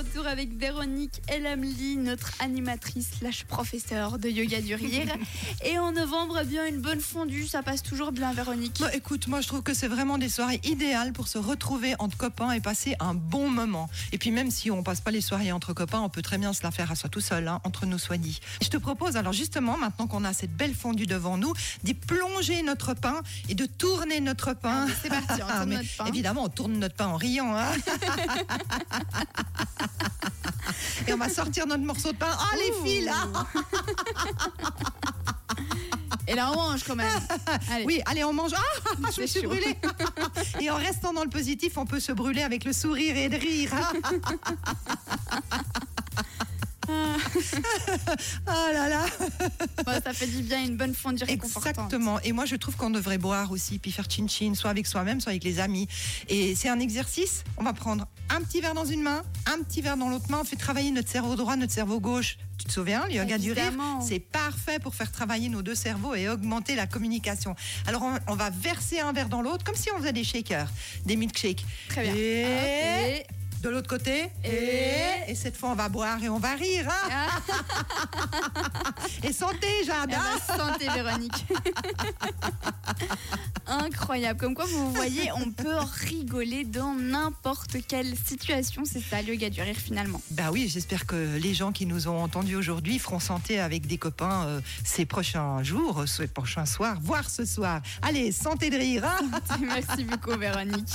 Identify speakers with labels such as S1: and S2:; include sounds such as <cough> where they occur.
S1: retour avec Véronique Elamli, notre animatrice slash professeure de yoga du rire. <laughs> Et en novembre, eh bien une bonne fondue, ça passe toujours bien, Véronique.
S2: Bah, écoute, moi je trouve que c'est vraiment des soirées idéales pour se retrouver entre copains et passer un bon moment. Et puis même si on passe pas les soirées entre copains, on peut très bien se la faire à soi tout seul, hein, entre nous soit dit. Je te propose alors justement, maintenant qu'on a cette belle fondue devant nous, d'y plonger notre pain et de tourner notre pain.
S1: C'est parti, on <laughs> tourne
S2: Mais
S1: notre pain.
S2: Évidemment, on tourne notre pain en riant. hein. <laughs> et on va sortir notre morceau de pain. Ah les filles là
S1: Et là, on mange quand même. <laughs> Allez.
S2: Oui, allez, on mange. Ah, <laughs> je me suis
S1: chaud.
S2: brûlée. <laughs> Et en restant dans le positif, on peut se brûler avec le sourire et le rire. Ah là là.
S1: Bon, ça fait du bien, une bonne fondue réconfortante.
S2: Exactement. Et moi, je trouve qu'on devrait boire aussi, puis faire chin-chin, soit avec soi-même, soit avec les amis. Et c'est un exercice. On va prendre un petit verre dans une main, un petit verre dans l'autre main. On fait travailler notre cerveau droit, notre cerveau gauche. Tu te souviens, le yoga du rire, c'est parfait pour faire travailler nos deux cerveaux et augmenter la communication. Alors, on, on va verser un verre dans l'autre, comme si on faisait des shakers, des milkshakes.
S1: Très bien.
S2: Et
S1: et-
S2: de l'autre côté.
S1: Et-
S2: Et cette fois, on va boire et on va rire. hein. <laughs> et santé, Jade.
S1: Eh
S2: hein.
S1: ben, santé Véronique. Incroyable. Comme quoi, vous voyez, on peut rigoler dans n'importe quelle situation. C'est ça, le yoga du rire finalement.
S2: Bah oui, j'espère que les gens qui nous ont entendus aujourd'hui feront santé avec des copains euh, ces prochains jours, ces prochains soirs, voire ce soir. Allez, santé de rire. hein.
S1: Merci beaucoup Véronique.